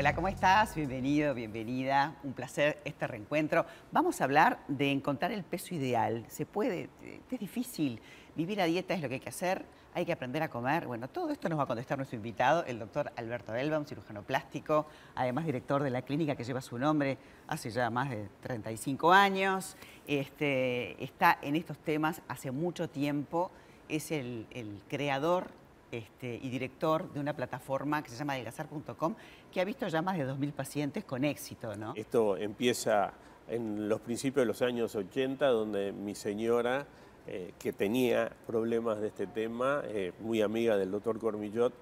Hola, ¿cómo estás? Bienvenido, bienvenida. Un placer este reencuentro. Vamos a hablar de encontrar el peso ideal. Se puede, es difícil. Vivir a dieta es lo que hay que hacer, hay que aprender a comer. Bueno, todo esto nos va a contestar nuestro invitado, el doctor Alberto Elbaum, cirujano plástico, además director de la clínica que lleva su nombre hace ya más de 35 años. Este, está en estos temas hace mucho tiempo, es el, el creador este, y director de una plataforma que se llama delgazar.com, que ha visto ya más de 2.000 pacientes con éxito, ¿no? Esto empieza en los principios de los años 80, donde mi señora, eh, que tenía problemas de este tema, eh, muy amiga del doctor Cormillot,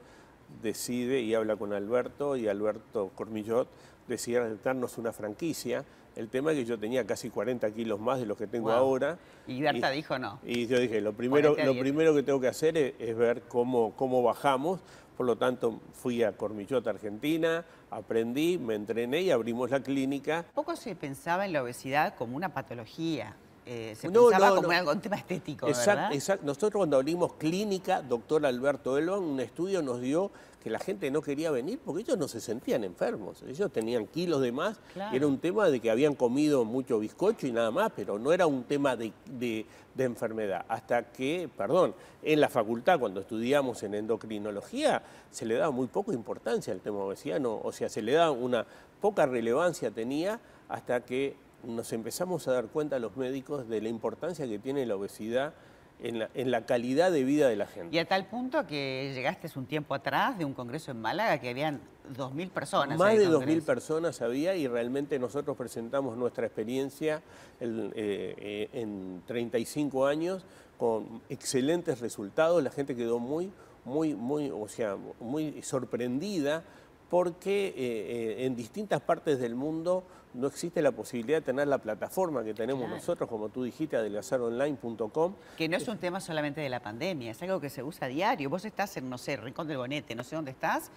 decide y habla con Alberto, y Alberto Cormillot decide darnos una franquicia el tema es que yo tenía casi 40 kilos más de los que tengo ahora. Y Berta dijo no. Y yo dije, lo primero, lo primero que tengo que hacer es, ver cómo, cómo bajamos. Por lo tanto, fui a Cormillota, Argentina, aprendí, me entrené y abrimos la clínica. Poco se pensaba en la obesidad como una patología. Eh, se pensaba como algo, un tema estético, ¿verdad? Exacto. Nosotros cuando abrimos clínica, doctor Alberto Elban, un estudio nos dio que la gente no quería venir porque ellos no se sentían enfermos. Ellos tenían kilos de más. Era un tema de que habían comido mucho bizcocho y nada más, pero no era un tema de, enfermedad. Hasta que, perdón, en la facultad, cuando estudiamos en endocrinología, se le daba muy poca importancia al tema obesidad, o sea, se le daba una poca relevancia tenía hasta que nos empezamos a dar cuenta los médicos de la importancia que tiene la obesidad en la, calidad de vida de la gente. Y a tal punto que llegaste un tiempo atrás de un congreso en Málaga que habían 2.000 personas. Más de 2.000 personas había y realmente nosotros presentamos nuestra experiencia en, eh, en 35 años con excelentes resultados. La gente quedó muy, muy, muy, o sea, muy sorprendida porque eh, eh, en distintas partes del mundo no existe la posibilidad de tener la plataforma que tenemos nosotros, como tú dijiste, adelgazaronline.com. Que no es un tema solamente de la pandemia, es algo que se usa a diario. Vos estás en, no sé, Rincón del Bonete, no sé dónde estás,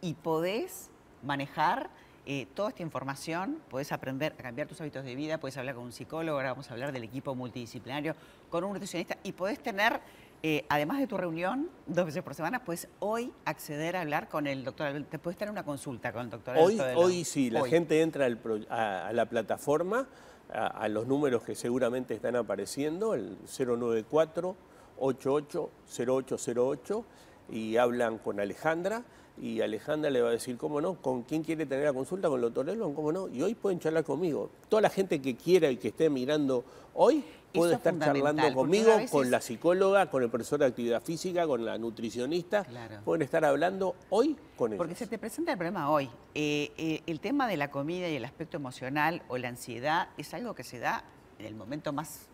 y podés manejar eh, toda esta información, podés aprender a cambiar tus hábitos de vida, podés hablar con un psicólogo, ahora vamos a hablar del equipo multidisciplinario, con un nutricionista, y podés tener eh, además de tu reunión, dos veces por semana, puedes hoy acceder a hablar con el doctor Te puedes tener una consulta con el doctor Hoy, hoy sí, la gente entra a, la plataforma, a, los números que seguramente están apareciendo, el 094 880808 y hablan con Alejandra y Alejandra le va a decir, ¿cómo no? ¿Con quién quiere tener la consulta? ¿Con el doctor Elon? ¿Cómo no? Y hoy pueden charlar conmigo. Toda la gente que quiera y que esté mirando hoy puede estar charlando conmigo, con la psicóloga, con el profesor de actividad física, con la nutricionista. Pueden estar hablando hoy con ellos. Porque se te presenta el problema hoy. Eh, eh, el tema de la comida y el aspecto emocional o la ansiedad es algo que se da en el momento más,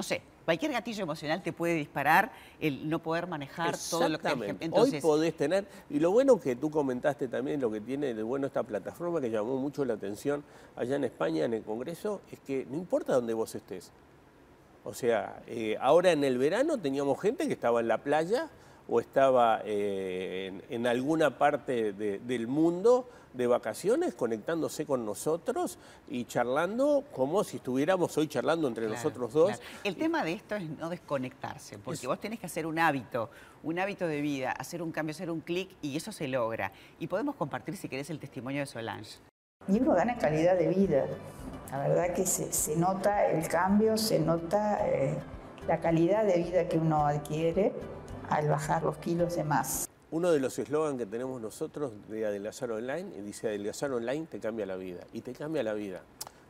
no sé, cualquier gatillo emocional te puede disparar el no poder manejar todo lo que... Entonces... Hoy podés tener, y lo bueno que tú comentaste también, lo que tiene de bueno esta plataforma que llamó mucho la atención allá en España, en el Congreso, es que no importa dónde vos estés. O sea, eh, ahora en el verano teníamos gente que estaba en la playa o estaba eh, en, alguna parte del mundo de vacaciones conectándose con nosotros y charlando como si estuviéramos hoy charlando entre nosotros dos. El tema de esto es no desconectarse, porque vos tenés que hacer un hábito, un hábito de vida, hacer un cambio, hacer un clic y eso se logra. Y podemos compartir, si querés, el testimonio de Solange. Y uno gana calidad de vida. La verdad que se, nota el cambio, se nota eh, la calidad de vida que uno adquiere al bajar los kilos de más. Uno de los eslogans que tenemos nosotros de Adelgazar Online, dice Adelgazar Online te cambia la vida, y te cambia la vida.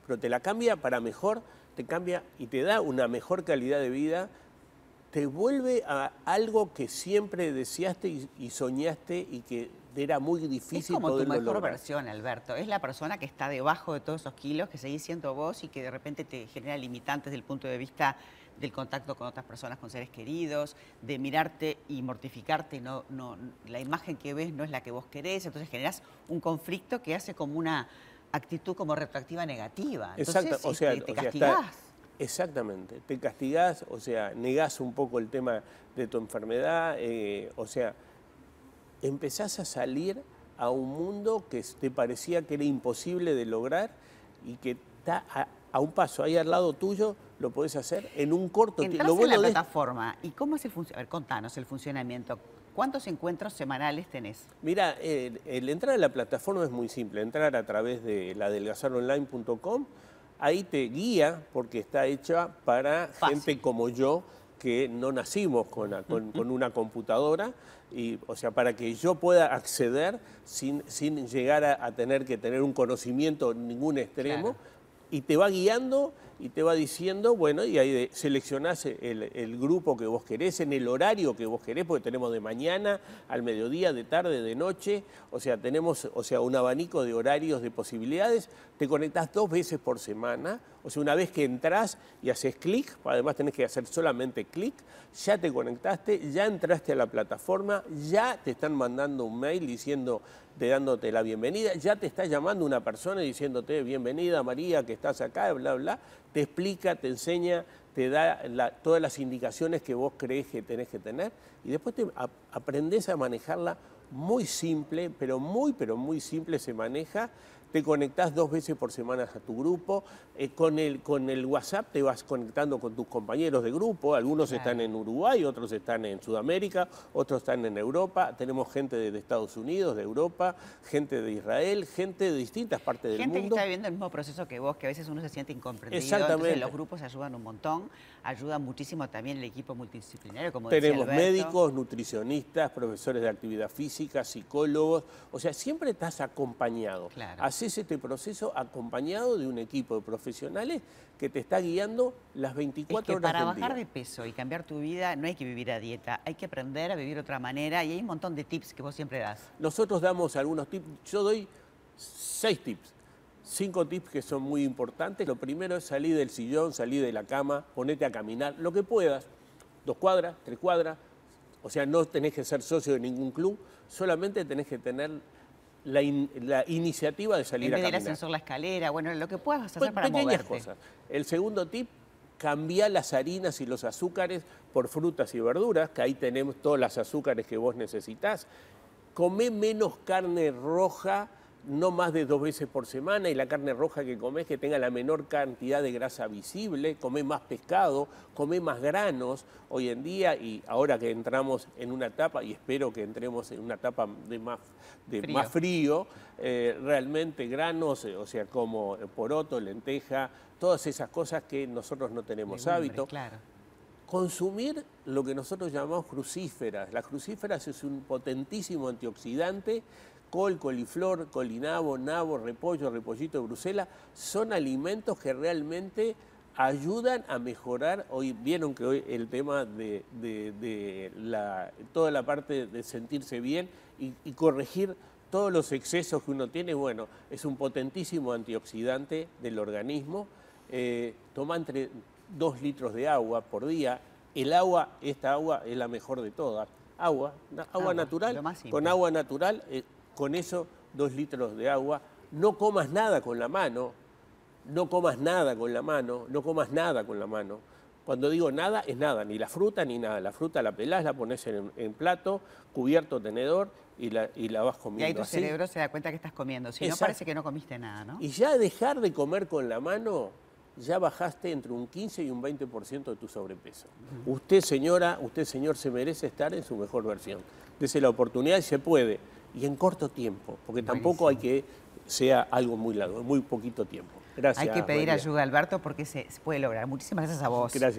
Pero te la cambia para mejor, te cambia y te da una mejor calidad de vida, te vuelve a algo que siempre deseaste y, soñaste y que era muy difícil Es como tu mejor versión, Alberto. Es la persona que está debajo de todos esos kilos, que seguís siendo vos y que de repente te genera limitantes desde el punto de vista del contacto con otras personas, con seres queridos, de mirarte y mortificarte, no, no, la imagen que ves no es la que vos querés, entonces generas un conflicto que hace como una actitud como retroactiva negativa. Exacto, o sea, te, castigás. exactamente, te castigás, o sea, negás un poco el tema de tu enfermedad, eh, o sea, empezás a salir a un mundo que te parecía que era imposible de lograr y que está a, a un paso ahí al lado tuyo lo podés hacer en un corto tiempo. Lo bueno en la plataforma. ¿Y cómo es el funcionamiento? A ver, contanos el funcionamiento. ¿Cuántos encuentros semanales tenés? Mira, el, entrar a la plataforma es muy simple. Entrar a través de la delgazaronline.com, ahí te guía porque está hecha para gente como yo que no nacimos con, una computadora, y, o sea, para que yo pueda acceder sin, sin llegar a, tener que tener un conocimiento en ningún extremo, y te va guiando y te va diciendo, bueno, y ahí seleccionás el, grupo que vos querés, en el horario que vos querés, porque tenemos de mañana, al mediodía, de tarde, de noche, o sea, tenemos o sea, un abanico de horarios, de posibilidades, te conectás dos veces por semana, o sea, una vez que entras y haces clic, además tenés que hacer solamente clic, ya te conectaste, ya entraste a la plataforma, ya te están mandando un mail diciendo, dándote la bienvenida, ya te está llamando una persona diciéndote bienvenida María, que estás acá, bla, bla, te explica, te enseña, te da todas las indicaciones que vos crees que tenés que tener y después te aprendes a manejarla muy simple, pero muy, pero muy simple se maneja te conectás dos veces por semana a tu grupo, eh, con, el, con el WhatsApp te vas conectando con tus compañeros de grupo, algunos están en Uruguay, otros están en Sudamérica, otros están en Europa, tenemos gente de, Estados Unidos, de Europa, gente de Israel, gente de distintas partes del mundo. Gente que está viviendo el mismo proceso que vos, que a veces uno se siente incomprendido, Exactamente. los grupos ayudan un montón, ayuda muchísimo también el equipo multidisciplinario, como Tenemos médicos, nutricionistas, profesores de actividad física, psicólogos, o sea, siempre estás acompañado. Claro es este proceso acompañado de un equipo de profesionales que te está guiando las 24 es que horas Para bajar de peso y cambiar tu vida no hay que vivir a dieta, hay que aprender a vivir de otra manera y hay un montón de tips que vos siempre das. Nosotros damos algunos tips, yo doy seis tips. Cinco tips que son muy importantes. Lo primero es salir del sillón, salir de la cama, ponete a caminar, lo que puedas. Dos cuadras, tres cuadras. O sea, no tenés que ser socio de ningún club, solamente tenés que tener la, iniciativa de salir a caminar. el ascensor, la escalera, bueno, lo que puedas hacer pues, para pequeñas cosas. El segundo tip, cambiar las harinas y los azúcares por frutas y verduras, que ahí tenemos todos los azúcares que vos necesitas. Come menos carne roja no más de dos veces por semana y la carne roja que comes que tenga la menor cantidad de grasa visible, come más pescado, come más granos hoy en día y ahora que entramos en una etapa, y espero que entremos en una etapa de más, de frío, más frío eh, realmente granos, eh, o sea, como poroto, lenteja, todas esas cosas que nosotros no tenemos hábito. Consumir lo que nosotros llamamos crucíferas. Las crucíferas es un potentísimo antioxidante col, coliflor, colinabo, nabo, repollo, repollito de Bruselas, son alimentos que realmente ayudan a mejorar, hoy vieron que hoy el tema de, toda la parte de sentirse bien y, corregir todos los excesos que uno tiene, bueno, es un potentísimo antioxidante del organismo. Eh, toma entre dos litros de agua por día. El agua, esta agua es la mejor de todas. Agua, agua, natural, con agua natural. Eh, con eso dos litros de agua, no comas nada con la mano, no comas nada con la mano, no comas nada con la mano. Cuando digo nada, es nada, ni la fruta ni nada. La fruta la pelás, la pones en, plato, cubierto, tenedor y la, y la vas comiendo. Y ahí tu cerebro se da cuenta que estás comiendo, si no parece que no comiste nada, ¿no? Y ya dejar de comer con la mano, ya bajaste entre un 15 y un 20% de tu sobrepeso. Usted, señora, usted, señor, se merece estar en su mejor versión. Dese la oportunidad y se puede y en corto tiempo, porque tampoco hay que sea algo muy largo, muy poquito tiempo. Gracias. Hay que pedir ayuda, Alberto, porque se, puede lograr. Muchísimas gracias a vos. Gracias.